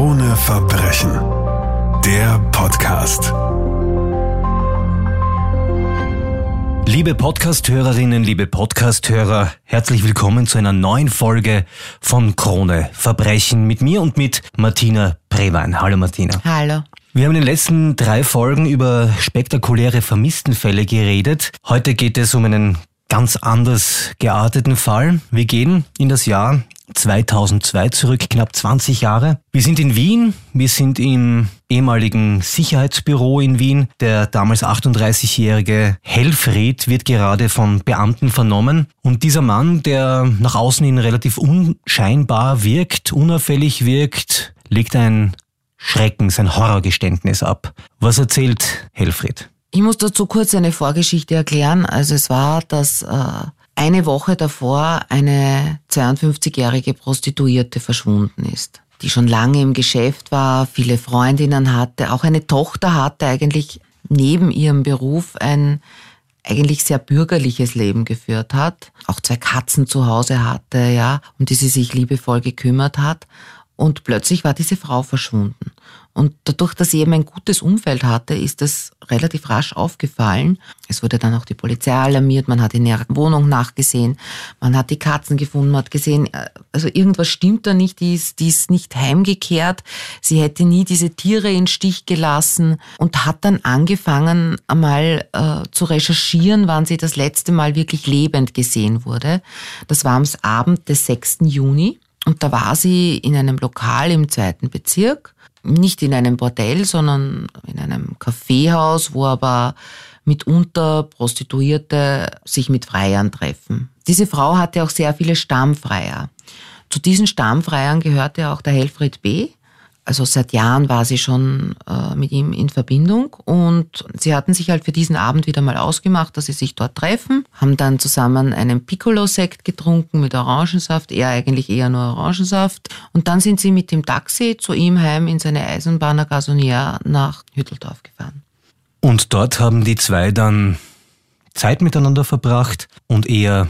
Krone Verbrechen. Der Podcast. Liebe Podcasthörerinnen, liebe Podcasthörer, herzlich willkommen zu einer neuen Folge von Krone Verbrechen mit mir und mit Martina Prewein. Hallo Martina. Hallo. Wir haben in den letzten drei Folgen über spektakuläre Vermisstenfälle geredet. Heute geht es um einen ganz anders gearteten Fall. Wir gehen in das Jahr 2002 zurück, knapp 20 Jahre. Wir sind in Wien, wir sind im ehemaligen Sicherheitsbüro in Wien. Der damals 38-jährige Helfried wird gerade von Beamten vernommen. Und dieser Mann, der nach außen hin relativ unscheinbar wirkt, unauffällig wirkt, legt ein Schrecken, sein Horrorgeständnis ab. Was erzählt Helfried? Ich muss dazu kurz eine Vorgeschichte erklären. Also es war, dass äh, eine Woche davor eine 52-jährige Prostituierte verschwunden ist, die schon lange im Geschäft war, viele Freundinnen hatte, auch eine Tochter hatte, eigentlich neben ihrem Beruf ein eigentlich sehr bürgerliches Leben geführt hat, auch zwei Katzen zu Hause hatte, ja, um die sie sich liebevoll gekümmert hat. Und plötzlich war diese Frau verschwunden. Und dadurch, dass sie eben ein gutes Umfeld hatte, ist das relativ rasch aufgefallen. Es wurde dann auch die Polizei alarmiert, man hat in ihrer Wohnung nachgesehen, man hat die Katzen gefunden, man hat gesehen, äh, also irgendwas stimmt da nicht, die ist, die ist nicht heimgekehrt, sie hätte nie diese Tiere in Stich gelassen und hat dann angefangen, einmal äh, zu recherchieren, wann sie das letzte Mal wirklich lebend gesehen wurde. Das war am Abend des 6. Juni. Und da war sie in einem Lokal im zweiten Bezirk nicht in einem Bordell, sondern in einem Kaffeehaus, wo aber mitunter Prostituierte sich mit Freiern treffen. Diese Frau hatte auch sehr viele Stammfreier. Zu diesen Stammfreiern gehörte auch der Helfried B., also seit Jahren war sie schon äh, mit ihm in Verbindung und sie hatten sich halt für diesen Abend wieder mal ausgemacht, dass sie sich dort treffen, haben dann zusammen einen Piccolo-Sekt getrunken mit Orangensaft, er eigentlich eher nur Orangensaft und dann sind sie mit dem Taxi zu ihm heim in seine Eisenbahner Gasonier nach Hütteldorf gefahren. Und dort haben die zwei dann Zeit miteinander verbracht und eher,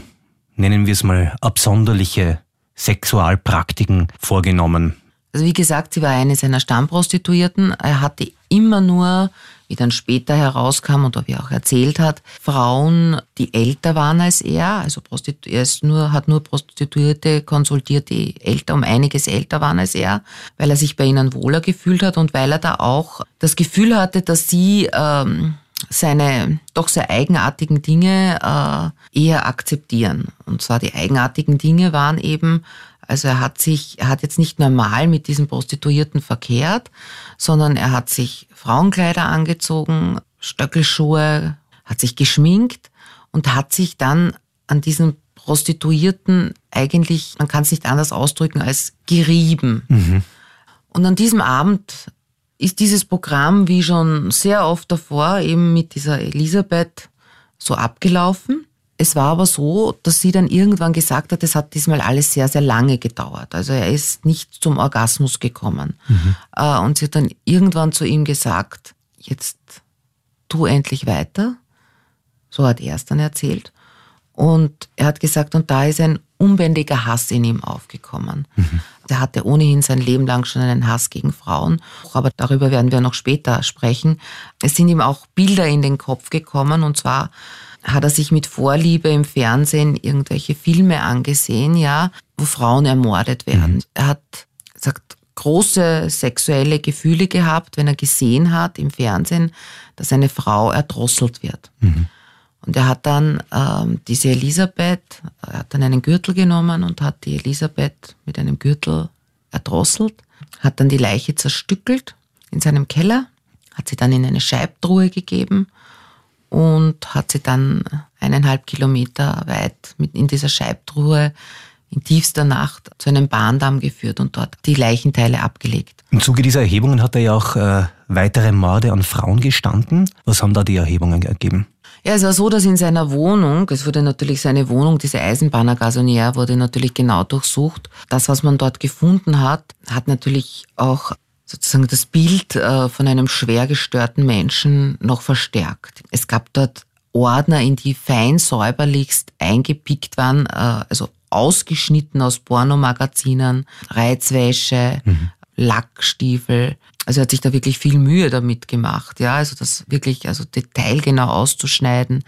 nennen wir es mal, absonderliche Sexualpraktiken vorgenommen. Also wie gesagt, sie war eine seiner Stammprostituierten. Er hatte immer nur, wie dann später herauskam und wie er auch erzählt hat, Frauen, die älter waren als er. Also Prostitu er ist nur, hat nur Prostituierte konsultiert, die älter, um einiges älter waren als er, weil er sich bei ihnen wohler gefühlt hat und weil er da auch das Gefühl hatte, dass sie ähm, seine doch sehr eigenartigen Dinge äh, eher akzeptieren. Und zwar die eigenartigen Dinge waren eben, also er hat sich, er hat jetzt nicht normal mit diesen Prostituierten verkehrt, sondern er hat sich Frauenkleider angezogen, Stöckelschuhe, hat sich geschminkt und hat sich dann an diesen Prostituierten eigentlich, man kann es nicht anders ausdrücken, als gerieben. Mhm. Und an diesem Abend ist dieses Programm wie schon sehr oft davor eben mit dieser Elisabeth so abgelaufen. Es war aber so, dass sie dann irgendwann gesagt hat, es hat diesmal alles sehr, sehr lange gedauert. Also er ist nicht zum Orgasmus gekommen. Mhm. Äh, und sie hat dann irgendwann zu ihm gesagt, jetzt tu endlich weiter. So hat er es dann erzählt. Und er hat gesagt, und da ist ein unbändiger Hass in ihm aufgekommen. Mhm. Er hatte ohnehin sein Leben lang schon einen Hass gegen Frauen, aber darüber werden wir noch später sprechen. Es sind ihm auch Bilder in den Kopf gekommen, und zwar hat er sich mit Vorliebe im Fernsehen irgendwelche Filme angesehen, ja, wo Frauen ermordet werden. Mhm. Er hat sagt, große sexuelle Gefühle gehabt, wenn er gesehen hat im Fernsehen, dass eine Frau erdrosselt wird. Mhm. Und er hat dann ähm, diese Elisabeth, er hat dann einen Gürtel genommen und hat die Elisabeth mit einem Gürtel erdrosselt, hat dann die Leiche zerstückelt in seinem Keller, hat sie dann in eine Scheibtruhe gegeben und hat sie dann eineinhalb Kilometer weit mit in dieser Scheibtruhe in tiefster Nacht zu einem Bahndamm geführt und dort die Leichenteile abgelegt. Im Zuge dieser Erhebungen hat er ja auch äh, weitere Morde an Frauen gestanden. Was haben da die Erhebungen ergeben? Ja, es war so, dass in seiner Wohnung, es wurde natürlich seine Wohnung, diese Eisenbahner Gasonier, wurde natürlich genau durchsucht. Das, was man dort gefunden hat, hat natürlich auch sozusagen das Bild äh, von einem schwer gestörten Menschen noch verstärkt. Es gab dort Ordner, in die fein säuberlichst eingepickt waren, äh, also ausgeschnitten aus Pornomagazinen, Reizwäsche, mhm. Lackstiefel. Also er hat sich da wirklich viel Mühe damit gemacht, ja, also das wirklich, also detailgenau auszuschneiden.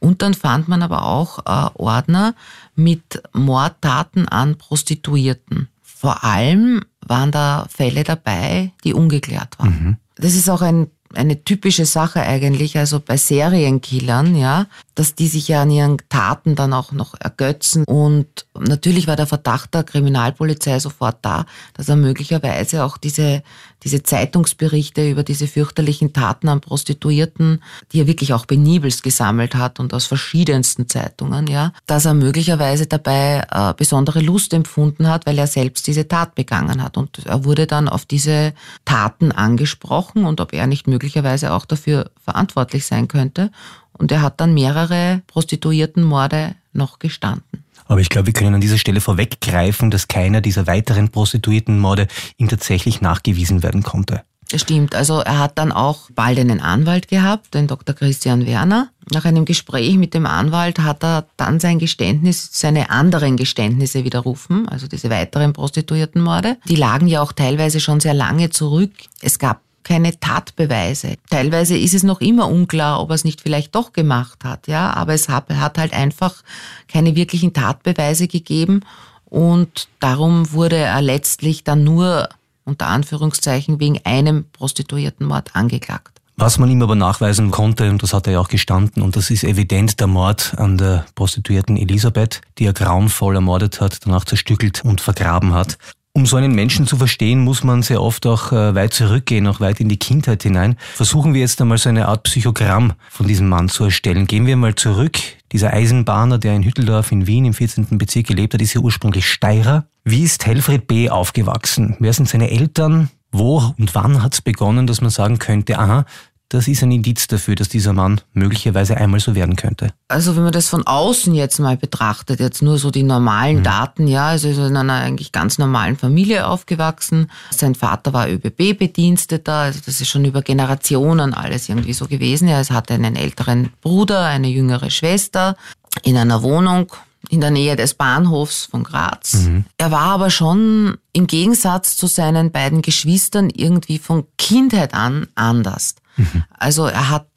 Und dann fand man aber auch äh, Ordner mit Mordtaten an Prostituierten. Vor allem waren da Fälle dabei, die ungeklärt waren. Mhm. Das ist auch ein eine typische Sache eigentlich, also bei Serienkillern, ja, dass die sich ja an ihren Taten dann auch noch ergötzen. Und natürlich war der Verdacht der Kriminalpolizei sofort da, dass er möglicherweise auch diese, diese Zeitungsberichte über diese fürchterlichen Taten an Prostituierten, die er wirklich auch penibelst gesammelt hat und aus verschiedensten Zeitungen, ja, dass er möglicherweise dabei äh, besondere Lust empfunden hat, weil er selbst diese Tat begangen hat. Und er wurde dann auf diese Taten angesprochen und ob er nicht möglicherweise auch dafür verantwortlich sein könnte. Und er hat dann mehrere Prostituiertenmorde noch gestanden. Aber ich glaube, wir können an dieser Stelle vorweggreifen, dass keiner dieser weiteren Prostituiertenmorde ihm tatsächlich nachgewiesen werden konnte. Stimmt. Also er hat dann auch bald einen Anwalt gehabt, den Dr. Christian Werner. Nach einem Gespräch mit dem Anwalt hat er dann sein Geständnis, seine anderen Geständnisse widerrufen, also diese weiteren Prostituiertenmorde. Die lagen ja auch teilweise schon sehr lange zurück. Es gab keine Tatbeweise. Teilweise ist es noch immer unklar, ob er es nicht vielleicht doch gemacht hat, ja, aber es hat, hat halt einfach keine wirklichen Tatbeweise gegeben und darum wurde er letztlich dann nur unter Anführungszeichen wegen einem Prostituiertenmord angeklagt. Was man ihm aber nachweisen konnte, und das hat er ja auch gestanden, und das ist evident der Mord an der Prostituierten Elisabeth, die er grauenvoll ermordet hat, danach zerstückelt und vergraben hat. Um so einen Menschen zu verstehen, muss man sehr oft auch äh, weit zurückgehen, auch weit in die Kindheit hinein. Versuchen wir jetzt einmal so eine Art Psychogramm von diesem Mann zu erstellen. Gehen wir mal zurück. Dieser Eisenbahner, der in Hütteldorf in Wien im 14. Bezirk gelebt hat, ist ja ursprünglich Steirer. Wie ist Helfried B. aufgewachsen? Wer sind seine Eltern? Wo und wann hat es begonnen, dass man sagen könnte, aha, das ist ein Indiz dafür, dass dieser Mann möglicherweise einmal so werden könnte. Also wenn man das von außen jetzt mal betrachtet, jetzt nur so die normalen mhm. Daten, ja, also ist in einer eigentlich ganz normalen Familie aufgewachsen. Sein Vater war ÖBB-Bediensteter, also das ist schon über Generationen alles irgendwie so gewesen. Er hatte einen älteren Bruder, eine jüngere Schwester in einer Wohnung in der Nähe des Bahnhofs von Graz. Mhm. Er war aber schon im Gegensatz zu seinen beiden Geschwistern irgendwie von Kindheit an anders. Mhm. Also er hat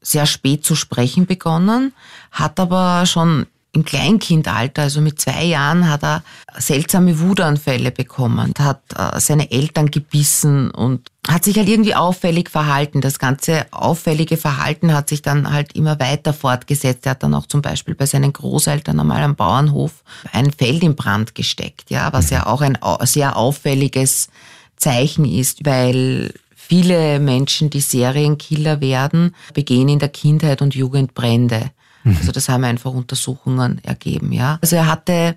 sehr spät zu sprechen begonnen, hat aber schon im Kleinkindalter, also mit zwei Jahren, hat er seltsame Wutanfälle bekommen, hat äh, seine Eltern gebissen und hat sich halt irgendwie auffällig verhalten. Das ganze auffällige Verhalten hat sich dann halt immer weiter fortgesetzt. Er hat dann auch zum Beispiel bei seinen Großeltern einmal am Bauernhof ein Feld in Brand gesteckt, ja, was ja auch ein sehr auffälliges Zeichen ist, weil viele Menschen, die Serienkiller werden, begehen in der Kindheit und Jugend Brände. Mhm. Also das haben einfach Untersuchungen ergeben, ja. Also er hatte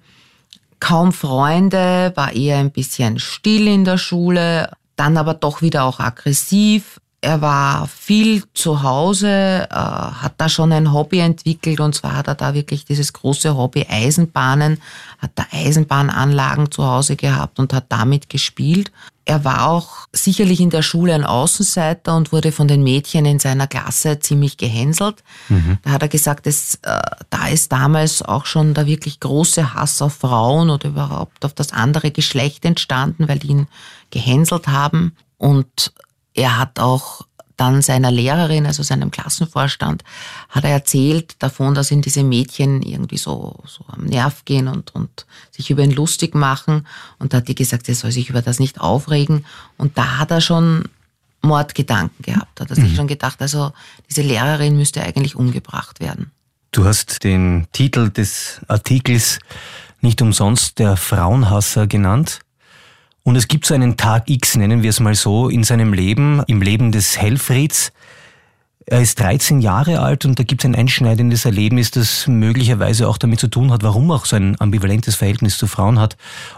kaum Freunde, war eher ein bisschen still in der Schule, dann aber doch wieder auch aggressiv. Er war viel zu Hause, äh, hat da schon ein Hobby entwickelt und zwar hat er da wirklich dieses große Hobby Eisenbahnen, hat da Eisenbahnanlagen zu Hause gehabt und hat damit gespielt. Er war auch sicherlich in der Schule ein Außenseiter und wurde von den Mädchen in seiner Klasse ziemlich gehänselt. Mhm. Da hat er gesagt, es, äh, da ist damals auch schon der wirklich große Hass auf Frauen oder überhaupt auf das andere Geschlecht entstanden, weil die ihn gehänselt haben. Und er hat auch dann seiner Lehrerin, also seinem Klassenvorstand, hat er erzählt davon, dass ihn diese Mädchen irgendwie so, so am Nerv gehen und, und sich über ihn lustig machen. Und da hat die gesagt, er soll sich über das nicht aufregen. Und da hat er schon Mordgedanken gehabt. Hat er sich mhm. schon gedacht, also diese Lehrerin müsste eigentlich umgebracht werden. Du hast den Titel des Artikels nicht umsonst der Frauenhasser genannt. Und es gibt so einen Tag X, nennen wir es mal so, in seinem Leben, im Leben des Helfrieds. Er ist 13 Jahre alt und da gibt es ein einschneidendes Erlebnis, das möglicherweise auch damit zu tun hat, warum er auch so ein ambivalentes Verhältnis zu Frauen hat.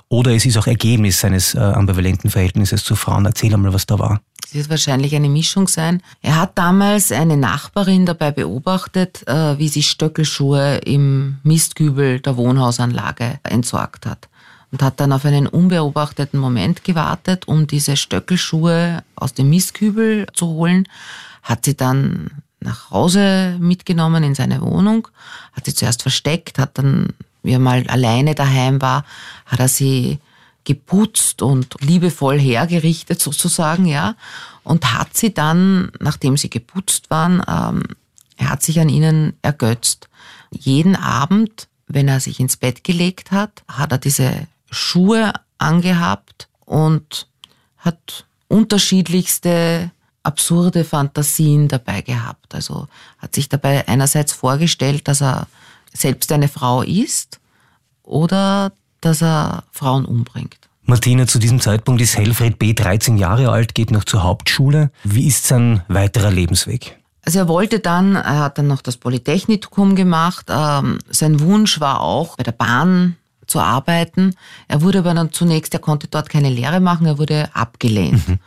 Oder es ist auch Ergebnis seines äh, ambivalenten Verhältnisses zu Frauen. Erzähl einmal, was da war. Es wird wahrscheinlich eine Mischung sein. Er hat damals eine Nachbarin dabei beobachtet, äh, wie sie Stöckelschuhe im Mistkübel der Wohnhausanlage entsorgt hat und hat dann auf einen unbeobachteten Moment gewartet, um diese Stöckelschuhe aus dem Mistkübel zu holen, hat sie dann nach Hause mitgenommen in seine Wohnung, hat sie zuerst versteckt, hat dann, wie er mal alleine daheim war, hat er sie geputzt und liebevoll hergerichtet sozusagen, ja. Und hat sie dann, nachdem sie geputzt waren, ähm, er hat sich an ihnen ergötzt. Jeden Abend, wenn er sich ins Bett gelegt hat, hat er diese Schuhe angehabt und hat unterschiedlichste absurde Fantasien dabei gehabt. Also hat sich dabei einerseits vorgestellt, dass er selbst eine Frau ist oder dass er Frauen umbringt. Martina, zu diesem Zeitpunkt ist Helfried B. 13 Jahre alt, geht noch zur Hauptschule. Wie ist sein weiterer Lebensweg? Also er wollte dann, er hat dann noch das Polytechnikum gemacht. Ähm, sein Wunsch war auch, bei der Bahn zu arbeiten. Er wurde aber dann zunächst, er konnte dort keine Lehre machen, er wurde abgelehnt. Mhm.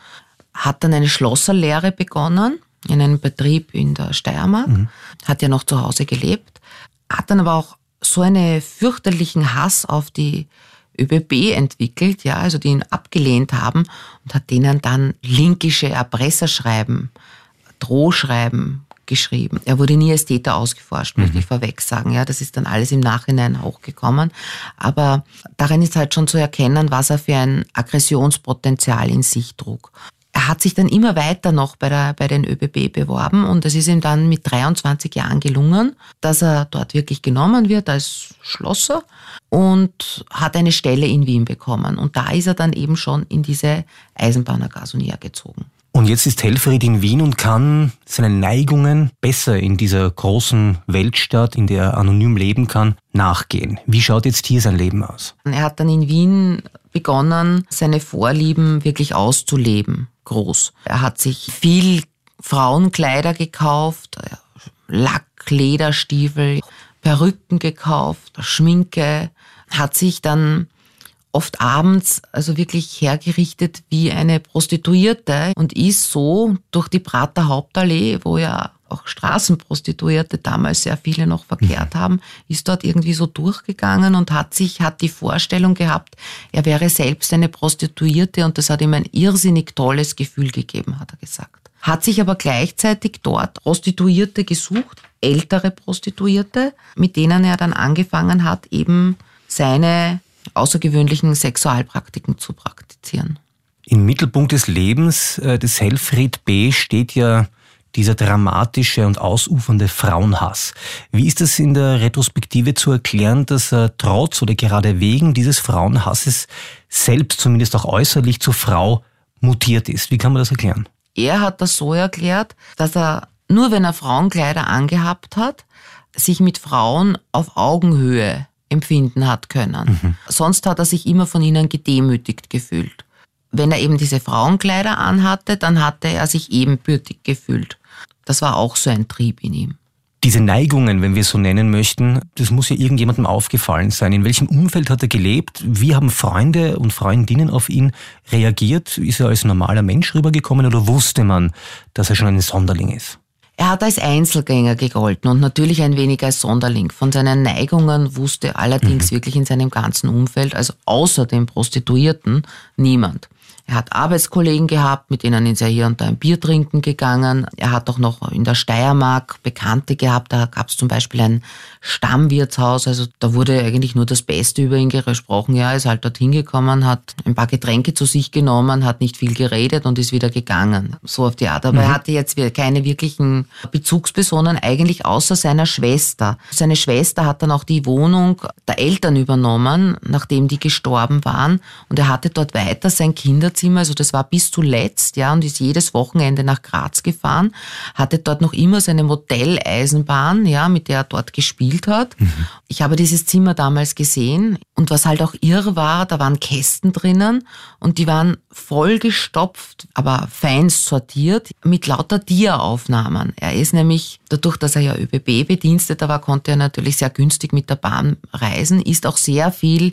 Hat dann eine Schlosserlehre begonnen in einem Betrieb in der Steiermark, mhm. hat ja noch zu Hause gelebt, hat dann aber auch so einen fürchterlichen Hass auf die ÖBB entwickelt, ja, also die ihn abgelehnt haben und hat denen dann linkische Erpresserschreiben, Drohschreiben geschrieben. Er wurde nie als Täter ausgeforscht, mhm. möchte ich vorweg sagen. Ja, das ist dann alles im Nachhinein hochgekommen. Aber darin ist halt schon zu erkennen, was er für ein Aggressionspotenzial in sich trug. Er hat sich dann immer weiter noch bei, der, bei den ÖBB beworben und es ist ihm dann mit 23 Jahren gelungen, dass er dort wirklich genommen wird als Schlosser und hat eine Stelle in Wien bekommen. Und da ist er dann eben schon in diese Eisenbahner Gasonier gezogen. Und jetzt ist Helfried in Wien und kann seine Neigungen besser in dieser großen Weltstadt, in der er anonym leben kann, nachgehen. Wie schaut jetzt hier sein Leben aus? Er hat dann in Wien begonnen, seine Vorlieben wirklich auszuleben, groß. Er hat sich viel Frauenkleider gekauft, Lack, Lederstiefel, Perücken gekauft, Schminke, hat sich dann oft abends also wirklich hergerichtet wie eine Prostituierte und ist so durch die Prater Hauptallee, wo ja auch Straßenprostituierte damals sehr viele noch verkehrt mhm. haben, ist dort irgendwie so durchgegangen und hat sich, hat die Vorstellung gehabt, er wäre selbst eine Prostituierte und das hat ihm ein irrsinnig tolles Gefühl gegeben, hat er gesagt. Hat sich aber gleichzeitig dort Prostituierte gesucht, ältere Prostituierte, mit denen er dann angefangen hat, eben seine außergewöhnlichen Sexualpraktiken zu praktizieren. Im Mittelpunkt des Lebens äh, des Helfried B. steht ja dieser dramatische und ausufernde Frauenhass. Wie ist es in der Retrospektive zu erklären, dass er trotz oder gerade wegen dieses Frauenhasses selbst zumindest auch äußerlich zur Frau mutiert ist? Wie kann man das erklären? Er hat das so erklärt, dass er nur wenn er Frauenkleider angehabt hat, sich mit Frauen auf Augenhöhe empfinden hat können. Mhm. Sonst hat er sich immer von ihnen gedemütigt gefühlt. Wenn er eben diese Frauenkleider anhatte, dann hatte er sich ebenbürtig gefühlt. Das war auch so ein Trieb in ihm. Diese Neigungen, wenn wir so nennen möchten, das muss ja irgendjemandem aufgefallen sein. In welchem Umfeld hat er gelebt? Wie haben Freunde und Freundinnen auf ihn reagiert? Ist er als normaler Mensch rübergekommen oder wusste man, dass er schon ein Sonderling ist? Er hat als Einzelgänger gegolten und natürlich ein wenig als Sonderling. Von seinen Neigungen wusste allerdings mhm. wirklich in seinem ganzen Umfeld, also außer den Prostituierten, niemand. Er hat Arbeitskollegen gehabt, mit denen ist er hier und da ein Bier trinken gegangen. Er hat auch noch in der Steiermark Bekannte gehabt. Da gab es zum Beispiel ein Stammwirtshaus. Also da wurde eigentlich nur das Beste über ihn gesprochen. Ja, er ist halt dorthin gekommen, hat ein paar Getränke zu sich genommen, hat nicht viel geredet und ist wieder gegangen. So auf die Art. Aber mhm. er hatte jetzt keine wirklichen Bezugspersonen, eigentlich außer seiner Schwester. Seine Schwester hat dann auch die Wohnung der Eltern übernommen, nachdem die gestorben waren. Und er hatte dort weiter sein Kinder Kinderzimmer, also das war bis zuletzt, ja, und ist jedes Wochenende nach Graz gefahren, hatte dort noch immer seine Modelleisenbahn, ja, mit der er dort gespielt hat. Mhm. Ich habe dieses Zimmer damals gesehen und was halt auch irre war, da waren Kästen drinnen und die waren vollgestopft, aber feinst sortiert mit lauter Dia-Aufnahmen. Er ist nämlich, dadurch, dass er ja ÖBB-Bediensteter war, konnte er natürlich sehr günstig mit der Bahn reisen, ist auch sehr viel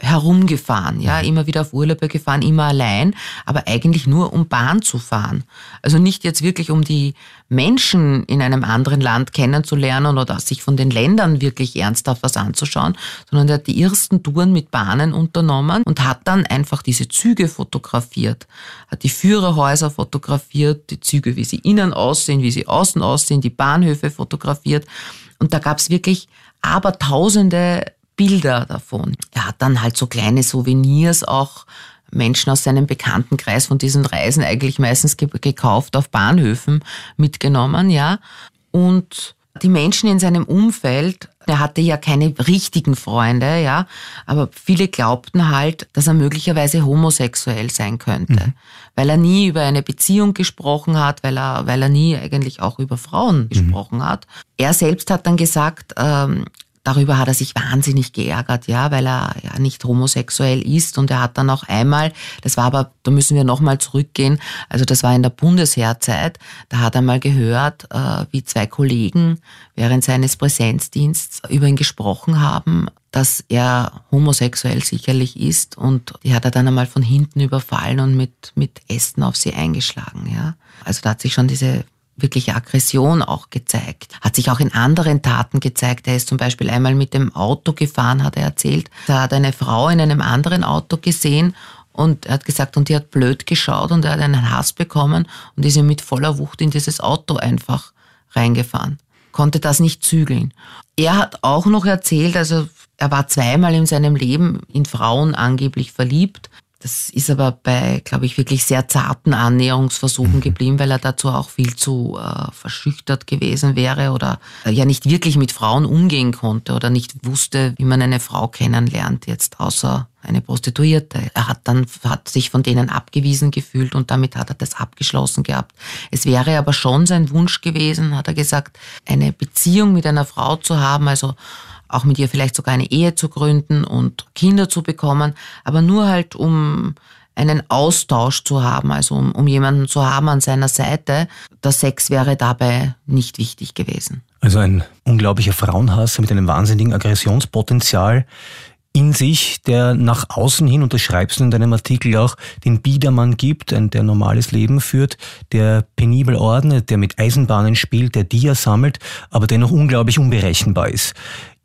herumgefahren, ja, immer wieder auf Urlaube gefahren, immer allein, aber eigentlich nur um Bahn zu fahren. Also nicht jetzt wirklich um die Menschen in einem anderen Land kennenzulernen oder sich von den Ländern wirklich ernsthaft was anzuschauen, sondern er hat die ersten Touren mit Bahnen unternommen und hat dann einfach diese Züge fotografiert, hat die Führerhäuser fotografiert, die Züge, wie sie innen aussehen, wie sie außen aussehen, die Bahnhöfe fotografiert und da gab es wirklich aber tausende Bilder davon. Er hat dann halt so kleine Souvenirs auch Menschen aus seinem Bekanntenkreis von diesen Reisen eigentlich meistens gekauft auf Bahnhöfen mitgenommen, ja. Und die Menschen in seinem Umfeld, er hatte ja keine richtigen Freunde, ja, aber viele glaubten halt, dass er möglicherweise homosexuell sein könnte, mhm. weil er nie über eine Beziehung gesprochen hat, weil er, weil er nie eigentlich auch über Frauen mhm. gesprochen hat. Er selbst hat dann gesagt, ähm, Darüber hat er sich wahnsinnig geärgert, ja, weil er ja nicht homosexuell ist und er hat dann auch einmal, das war aber, da müssen wir nochmal zurückgehen, also das war in der Bundesheerzeit, da hat er mal gehört, äh, wie zwei Kollegen während seines Präsenzdienstes über ihn gesprochen haben, dass er homosexuell sicherlich ist und die hat er dann einmal von hinten überfallen und mit, mit Ästen auf sie eingeschlagen, ja. Also da hat sich schon diese wirkliche Aggression auch gezeigt. Hat sich auch in anderen Taten gezeigt. Er ist zum Beispiel einmal mit dem Auto gefahren, hat er erzählt. Da hat eine Frau in einem anderen Auto gesehen und er hat gesagt, und die hat blöd geschaut und er hat einen Hass bekommen und ist ihm mit voller Wucht in dieses Auto einfach reingefahren. Konnte das nicht zügeln. Er hat auch noch erzählt, also er war zweimal in seinem Leben in Frauen angeblich verliebt das ist aber bei, glaube ich, wirklich sehr zarten Annäherungsversuchen mhm. geblieben, weil er dazu auch viel zu äh, verschüchtert gewesen wäre oder äh, ja nicht wirklich mit Frauen umgehen konnte oder nicht wusste, wie man eine Frau kennenlernt, jetzt außer eine Prostituierte. Er hat dann hat sich von denen abgewiesen gefühlt und damit hat er das abgeschlossen gehabt. Es wäre aber schon sein Wunsch gewesen, hat er gesagt, eine Beziehung mit einer Frau zu haben, also auch mit ihr vielleicht sogar eine Ehe zu gründen und Kinder zu bekommen, aber nur halt um einen Austausch zu haben, also um, um jemanden zu haben an seiner Seite. Der Sex wäre dabei nicht wichtig gewesen. Also ein unglaublicher Frauenhass mit einem wahnsinnigen Aggressionspotenzial in sich, der nach außen hin, und das schreibst du in deinem Artikel auch, den Biedermann gibt, der normales Leben führt, der penibel ordnet, der mit Eisenbahnen spielt, der Dia sammelt, aber dennoch unglaublich unberechenbar ist.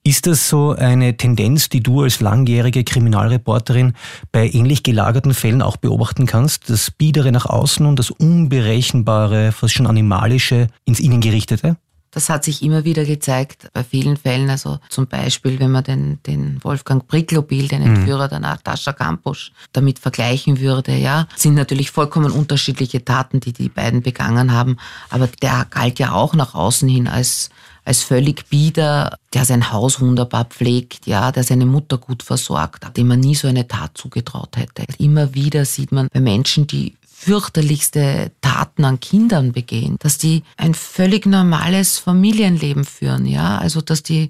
Ist das so eine Tendenz, die du als langjährige Kriminalreporterin bei ähnlich gelagerten Fällen auch beobachten kannst? Das Biedere nach außen und das Unberechenbare, fast schon Animalische ins Innengerichtete? Das hat sich immer wieder gezeigt bei vielen Fällen. Also zum Beispiel, wenn man den, den Wolfgang Pricklobil, den. Entführer mhm. der Natascha Kampusch, damit vergleichen würde, ja, sind natürlich vollkommen unterschiedliche Taten, die die beiden begangen haben. Aber der galt ja auch nach außen hin als als völlig bieder, der sein Haus wunderbar pflegt, ja, der seine Mutter gut versorgt, dem man nie so eine Tat zugetraut hätte. Immer wieder sieht man bei Menschen, die fürchterlichste Taten an Kindern begehen, dass die ein völlig normales Familienleben führen, ja, also dass die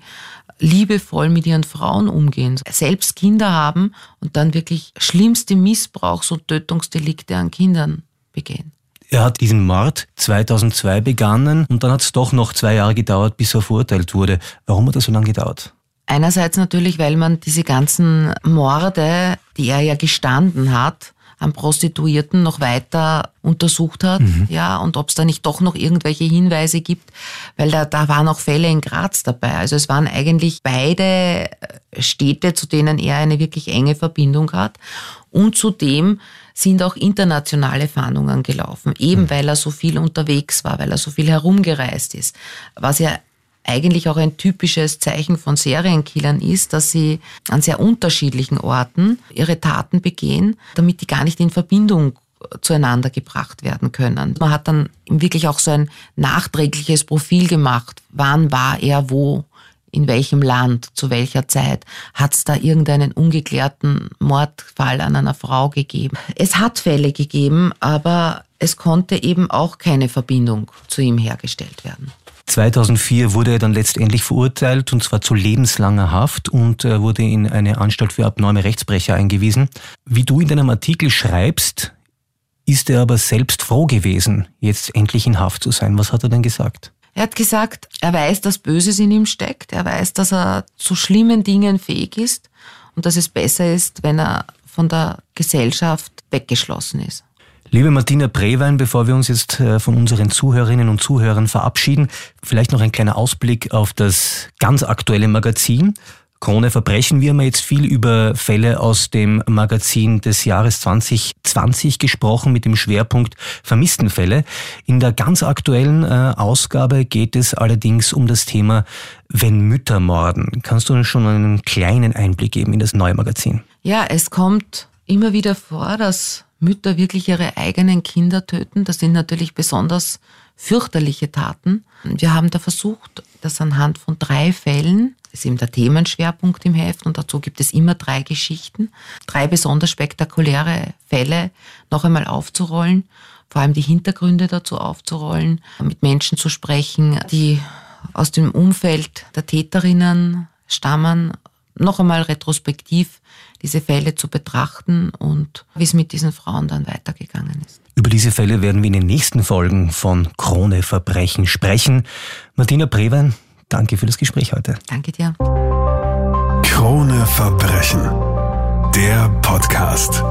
liebevoll mit ihren Frauen umgehen, selbst Kinder haben und dann wirklich schlimmste Missbrauchs- und Tötungsdelikte an Kindern begehen. Er hat diesen Mord 2002 begannen und dann hat es doch noch zwei Jahre gedauert, bis er verurteilt wurde. Warum hat das so lange gedauert? Einerseits natürlich, weil man diese ganzen Morde, die er ja gestanden hat, an Prostituierten noch weiter untersucht hat, mhm. ja, und ob es da nicht doch noch irgendwelche Hinweise gibt, weil da, da waren auch Fälle in Graz dabei. Also es waren eigentlich beide Städte, zu denen er eine wirklich enge Verbindung hat. Und zudem sind auch internationale Fahndungen gelaufen, eben mhm. weil er so viel unterwegs war, weil er so viel herumgereist ist. Was ja eigentlich auch ein typisches Zeichen von Serienkillern ist, dass sie an sehr unterschiedlichen Orten ihre Taten begehen, damit die gar nicht in Verbindung zueinander gebracht werden können. Man hat dann wirklich auch so ein nachträgliches Profil gemacht. Wann war er wo? In welchem Land? Zu welcher Zeit? Hat es da irgendeinen ungeklärten Mordfall an einer Frau gegeben? Es hat Fälle gegeben, aber es konnte eben auch keine Verbindung zu ihm hergestellt werden. 2004 wurde er dann letztendlich verurteilt und zwar zu lebenslanger Haft und äh, wurde in eine Anstalt für abnorme Rechtsbrecher eingewiesen. Wie du in deinem Artikel schreibst, ist er aber selbst froh gewesen, jetzt endlich in Haft zu sein. Was hat er denn gesagt? Er hat gesagt, er weiß, dass Böses in ihm steckt, er weiß, dass er zu schlimmen Dingen fähig ist und dass es besser ist, wenn er von der Gesellschaft weggeschlossen ist. Liebe Martina Brewein, bevor wir uns jetzt äh, von unseren Zuhörerinnen und Zuhörern verabschieden, vielleicht noch ein kleiner Ausblick auf das ganz aktuelle Magazin. Krone Verbrechen. Wir haben jetzt viel über Fälle aus dem Magazin des Jahres 2020 gesprochen mit dem Schwerpunkt Vermisstenfälle. In der ganz aktuellen äh, Ausgabe geht es allerdings um das Thema Wenn Mütter morden. Kannst du uns schon einen kleinen Einblick geben in das neue Magazin? Ja, es kommt immer wieder vor, dass Mütter wirklich ihre eigenen Kinder töten. Das sind natürlich besonders fürchterliche Taten. Wir haben da versucht, das anhand von drei Fällen, das ist eben der Themenschwerpunkt im Heft und dazu gibt es immer drei Geschichten, drei besonders spektakuläre Fälle noch einmal aufzurollen, vor allem die Hintergründe dazu aufzurollen, mit Menschen zu sprechen, die aus dem Umfeld der Täterinnen stammen, noch einmal retrospektiv diese Fälle zu betrachten und wie es mit diesen Frauen dann weitergegangen ist. Über diese Fälle werden wir in den nächsten Folgen von Krone Verbrechen sprechen. Martina Brewein, danke für das Gespräch heute. Danke dir. Krone Verbrechen. Der Podcast.